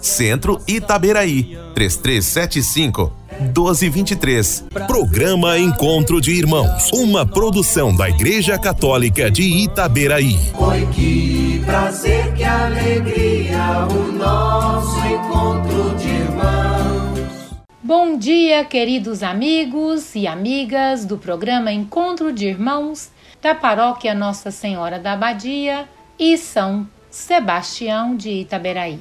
Centro Itaberaí, 3375 1223. Programa Encontro de Irmãos, uma produção da Igreja Católica de Itaberaí. Oi, que prazer, que alegria, o nosso encontro de irmãos. Bom dia, queridos amigos e amigas do programa Encontro de Irmãos da Paróquia Nossa Senhora da Abadia e São Sebastião de Itaberaí.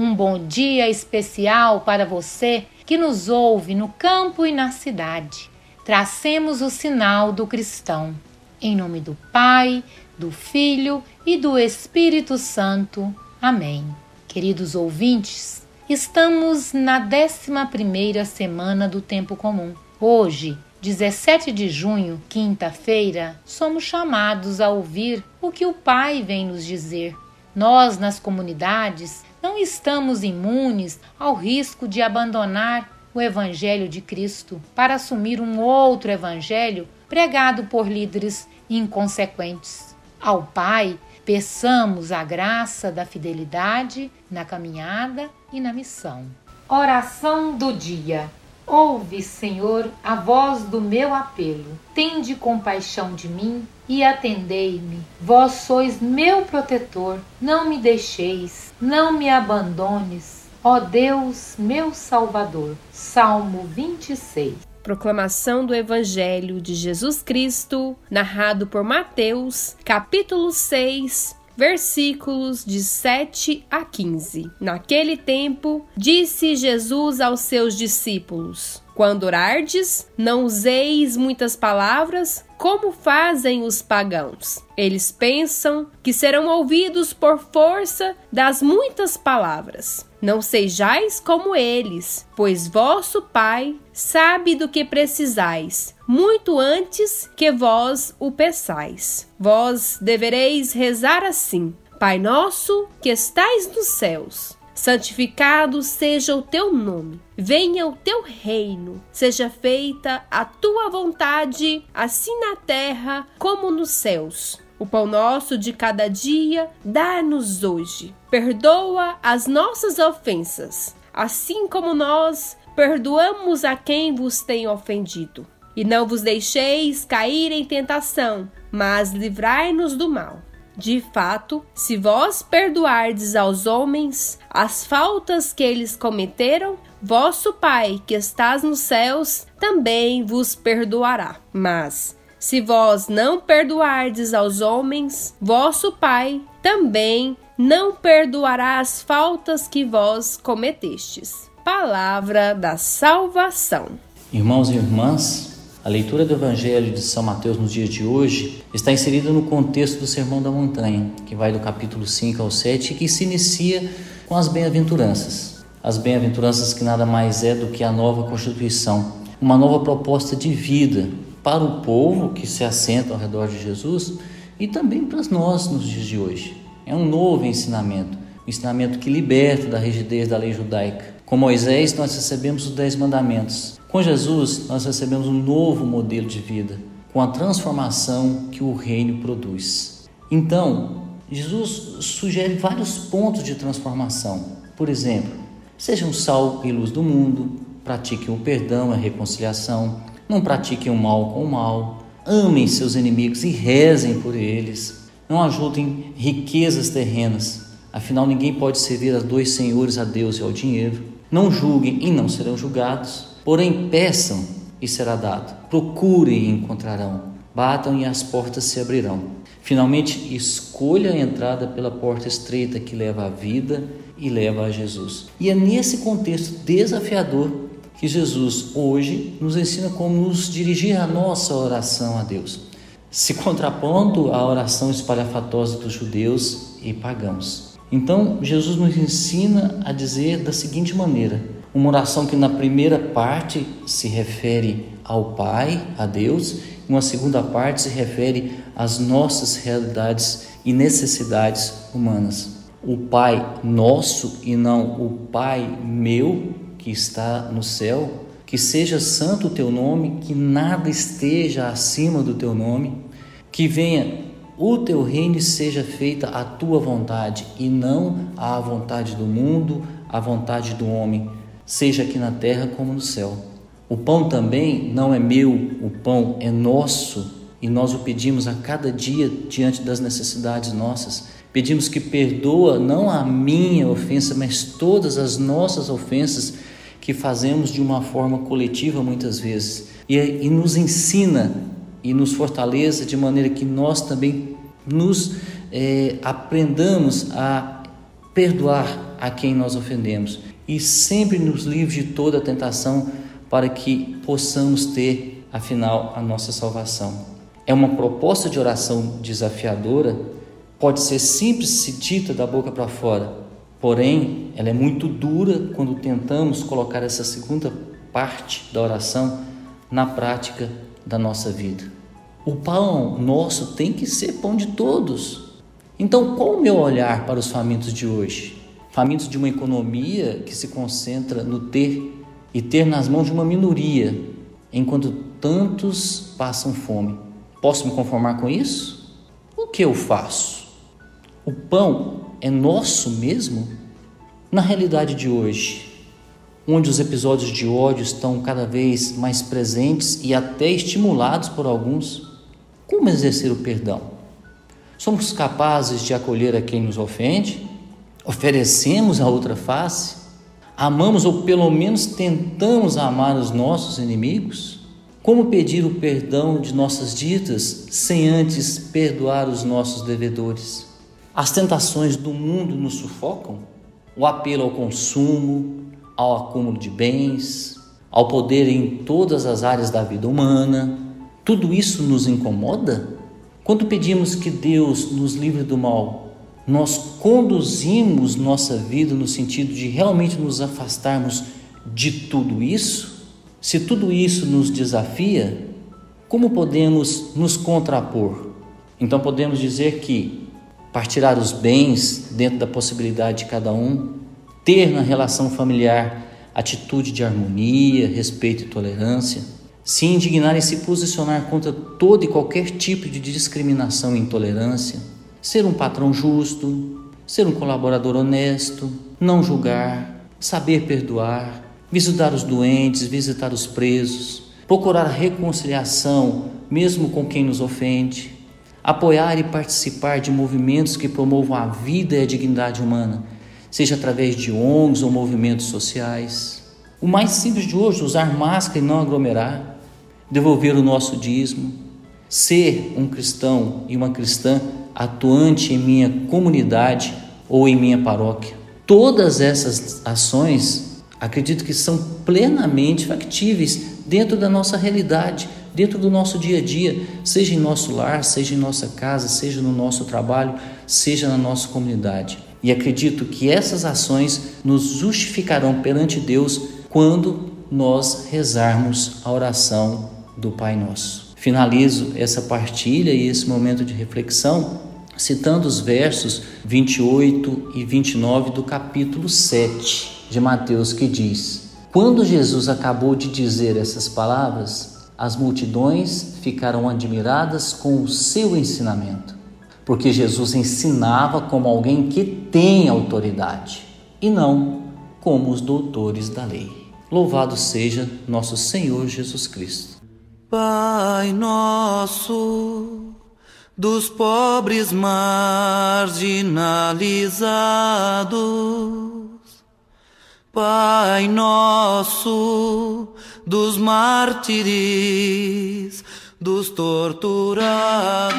Um bom dia especial para você que nos ouve no campo e na cidade. Tracemos o sinal do cristão. Em nome do Pai, do Filho e do Espírito Santo. Amém. Queridos ouvintes, estamos na 11 semana do tempo comum. Hoje, 17 de junho, quinta-feira, somos chamados a ouvir o que o Pai vem nos dizer. Nós, nas comunidades, não estamos imunes ao risco de abandonar o Evangelho de Cristo para assumir um outro Evangelho pregado por líderes inconsequentes. Ao Pai, peçamos a graça da fidelidade na caminhada e na missão. Oração do dia. Ouve, Senhor, a voz do meu apelo. Tende compaixão de mim e atendei-me. Vós sois meu protetor. Não me deixeis, não me abandones. Ó Deus, meu Salvador. Salmo 26. Proclamação do Evangelho de Jesus Cristo, narrado por Mateus, capítulo 6, versículos de 7 a 15. Naquele tempo, disse Jesus aos seus discípulos: Quando orardes, não useis muitas palavras, como fazem os pagãos. Eles pensam que serão ouvidos por força das muitas palavras. Não sejais como eles, pois vosso Pai sabe do que precisais, muito antes que vós o peçais. Vós devereis rezar assim: Pai nosso que estais nos céus, santificado seja o teu nome. Venha o teu reino, seja feita a tua vontade, assim na terra como nos céus. O pão nosso de cada dia dá-nos hoje. Perdoa as nossas ofensas, assim como nós perdoamos a quem vos tem ofendido. E não vos deixeis cair em tentação, mas livrai-nos do mal. De fato, se vós perdoardes aos homens as faltas que eles cometeram, vosso Pai que estás nos céus também vos perdoará. Mas se vós não perdoardes aos homens, vosso Pai também não perdoará as faltas que vós cometestes. Palavra da salvação. Irmãos e irmãs, a leitura do Evangelho de São Mateus nos dias de hoje está inserida no contexto do Sermão da Montanha, que vai do capítulo 5 ao 7 e que se inicia com as bem-aventuranças. As bem-aventuranças que nada mais é do que a nova Constituição, uma nova proposta de vida para o povo que se assenta ao redor de Jesus e também para nós nos dias de hoje. É um novo ensinamento, um ensinamento que liberta da rigidez da lei judaica. Com Moisés, nós recebemos os Dez Mandamentos. Com Jesus, nós recebemos um novo modelo de vida, com a transformação que o reino produz. Então, Jesus sugere vários pontos de transformação. Por exemplo, sejam sal e luz do mundo, pratiquem o perdão e a reconciliação, Não pratiquem o mal com o mal. Amem seus inimigos e rezem por eles. Não ajudem riquezas terrenas. Afinal, ninguém pode servir a dois senhores, a Deus e ao dinheiro. Não julguem e não serão julgados. Porém, peçam e será dado. Procurem e encontrarão. Batam e as portas se abrirão. Finalmente, escolha a entrada pela porta estreita que leva à vida e leva a Jesus. E é nesse contexto desafiador que Jesus hoje nos ensina como nos dirigir a nossa oração a Deus, se contrapondo à oração espalhafatosa dos judeus e pagãos. Então, Jesus nos ensina a dizer da seguinte maneira: uma oração que na primeira parte se refere ao Pai, a Deus, e uma segunda parte se refere às nossas realidades e necessidades humanas. O Pai nosso e não o Pai meu, que está no céu, que seja santo o teu nome, que nada esteja acima do teu nome, que venha o teu reino seja feita a tua vontade e não a vontade do mundo, a vontade do homem, seja aqui na terra como no céu. O pão também não é meu, o pão é nosso e nós o pedimos a cada dia diante das necessidades nossas. Pedimos que perdoa não a minha ofensa, mas todas as nossas ofensas que fazemos de uma forma coletiva muitas vezes e, e nos ensina e nos fortaleça de maneira que nós também nos é, aprendamos a perdoar a quem nós ofendemos e sempre nos livre de toda tentação para que possamos ter, afinal, a nossa salvação. É uma proposta de oração desafiadora, pode ser simples se dita da boca para fora, Porém, ela é muito dura quando tentamos colocar essa segunda parte da oração na prática da nossa vida. O pão nosso tem que ser pão de todos. Então, qual o meu olhar para os famintos de hoje? Famintos de uma economia que se concentra no ter e ter nas mãos de uma minoria, enquanto tantos passam fome. Posso me conformar com isso? O que eu faço? O pão é nosso mesmo? Na realidade de hoje, onde os episódios de ódio estão cada vez mais presentes e até estimulados por alguns, como exercer o perdão? Somos capazes de acolher a quem nos ofende? Oferecemos a outra face? Amamos ou pelo menos tentamos amar os nossos inimigos? Como pedir o perdão de nossas ditas sem antes perdoar os nossos devedores? As tentações do mundo nos sufocam? O apelo ao consumo, ao acúmulo de bens, ao poder em todas as áreas da vida humana, tudo isso nos incomoda? Quando pedimos que Deus nos livre do mal, nós conduzimos nossa vida no sentido de realmente nos afastarmos de tudo isso? Se tudo isso nos desafia, como podemos nos contrapor? Então podemos dizer que partilhar os bens dentro da possibilidade de cada um, ter na relação familiar atitude de harmonia, respeito e tolerância, se indignar e se posicionar contra todo e qualquer tipo de discriminação e intolerância, ser um patrão justo, ser um colaborador honesto, não julgar, saber perdoar, visitar os doentes, visitar os presos, procurar a reconciliação mesmo com quem nos ofende, apoiar e participar de movimentos que promovam a vida e a dignidade humana, seja através de ONGs ou movimentos sociais. O mais simples de hoje, usar máscara e não aglomerar, devolver o nosso dízimo, ser um cristão e uma cristã atuante em minha comunidade ou em minha paróquia. Todas essas ações acredito que são plenamente factíveis dentro da nossa realidade, dentro do nosso dia a dia, seja em nosso lar, seja em nossa casa, seja no nosso trabalho, seja na nossa comunidade. E acredito que essas ações nos justificarão perante Deus quando nós rezarmos a oração do Pai Nosso. Finalizo essa partilha e esse momento de reflexão citando os versos 28 e 29 do capítulo 7 de Mateus, que diz: Quando Jesus acabou de dizer essas palavras, as multidões ficaram admiradas com o seu ensinamento, porque Jesus ensinava como alguém que tem autoridade e não como os doutores da lei. Louvado seja nosso Senhor Jesus Cristo. Pai nosso, dos pobres marginalizados, Pai nosso, dos mártires, dos torturados.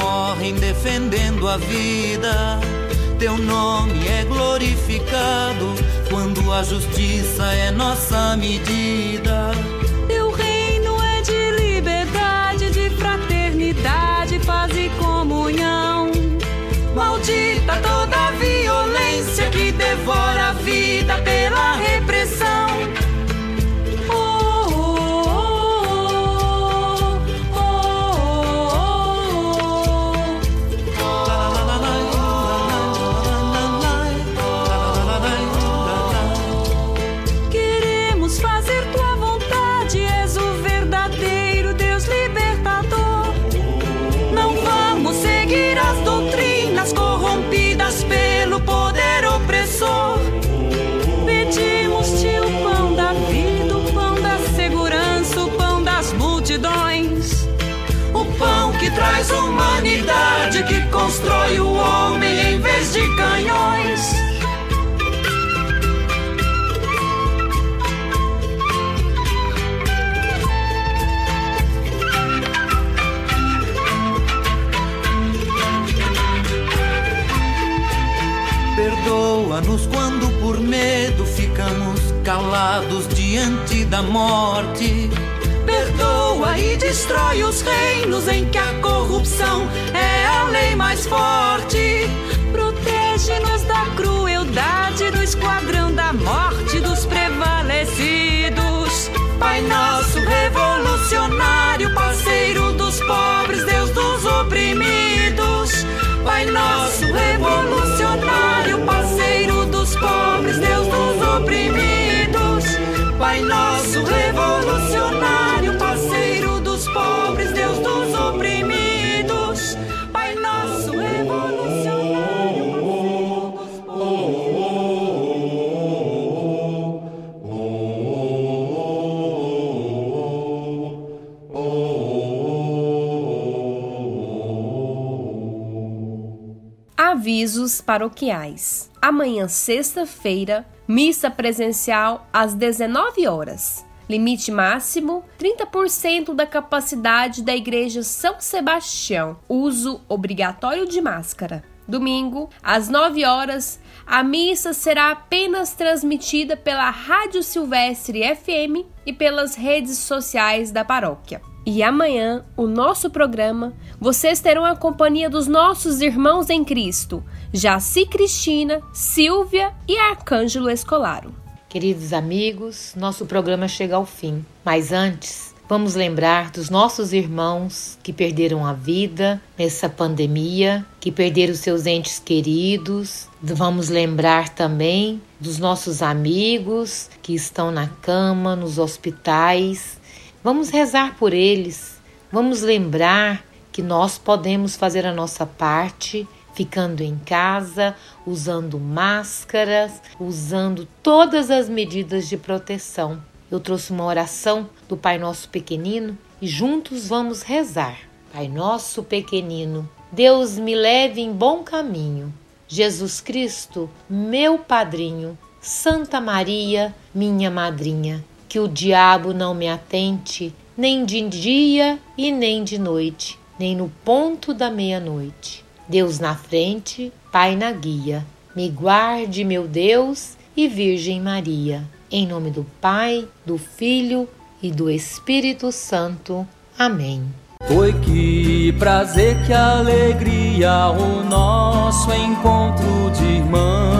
Morrem defendendo a vida. Teu nome é glorificado quando a justiça é nossa medida. Teu reino é de liberdade, de fraternidade, paz e comunhão. Maldita toda violência que devora a vida pela repressão. Constrói o homem em vez de canhões. Perdoa-nos quando por medo ficamos calados diante da morte perdoa e destrói os reinos em que a corrupção é a Protege-nos da avisos paroquiais. Amanhã, sexta-feira, missa presencial às 19 horas. Limite máximo: 30% da capacidade da Igreja São Sebastião. Uso obrigatório de máscara. Domingo, às 9 horas, a missa será apenas transmitida pela Rádio Silvestre FM e pelas redes sociais da paróquia. E amanhã, o nosso programa, vocês terão a companhia dos nossos irmãos em Cristo, Jaci Cristina, Silvia e Arcângelo Escolaro. Queridos amigos, nosso programa chega ao fim, mas antes, vamos lembrar dos nossos irmãos que perderam a vida nessa pandemia, que perderam seus entes queridos. Vamos lembrar também dos nossos amigos que estão na cama, nos hospitais Vamos rezar por eles, vamos lembrar que nós podemos fazer a nossa parte ficando em casa, usando máscaras, usando todas as medidas de proteção. Eu trouxe uma oração do Pai Nosso Pequenino e juntos vamos rezar. Pai Nosso Pequenino, Deus me leve em bom caminho. Jesus Cristo, meu padrinho, Santa Maria, minha madrinha que o diabo não me atente, nem de dia e nem de noite, nem no ponto da meia-noite. Deus na frente, Pai na guia. Me guarde, meu Deus e Virgem Maria. Em nome do Pai, do Filho e do Espírito Santo. Amém. Foi que prazer, que alegria o nosso encontro de irmãos.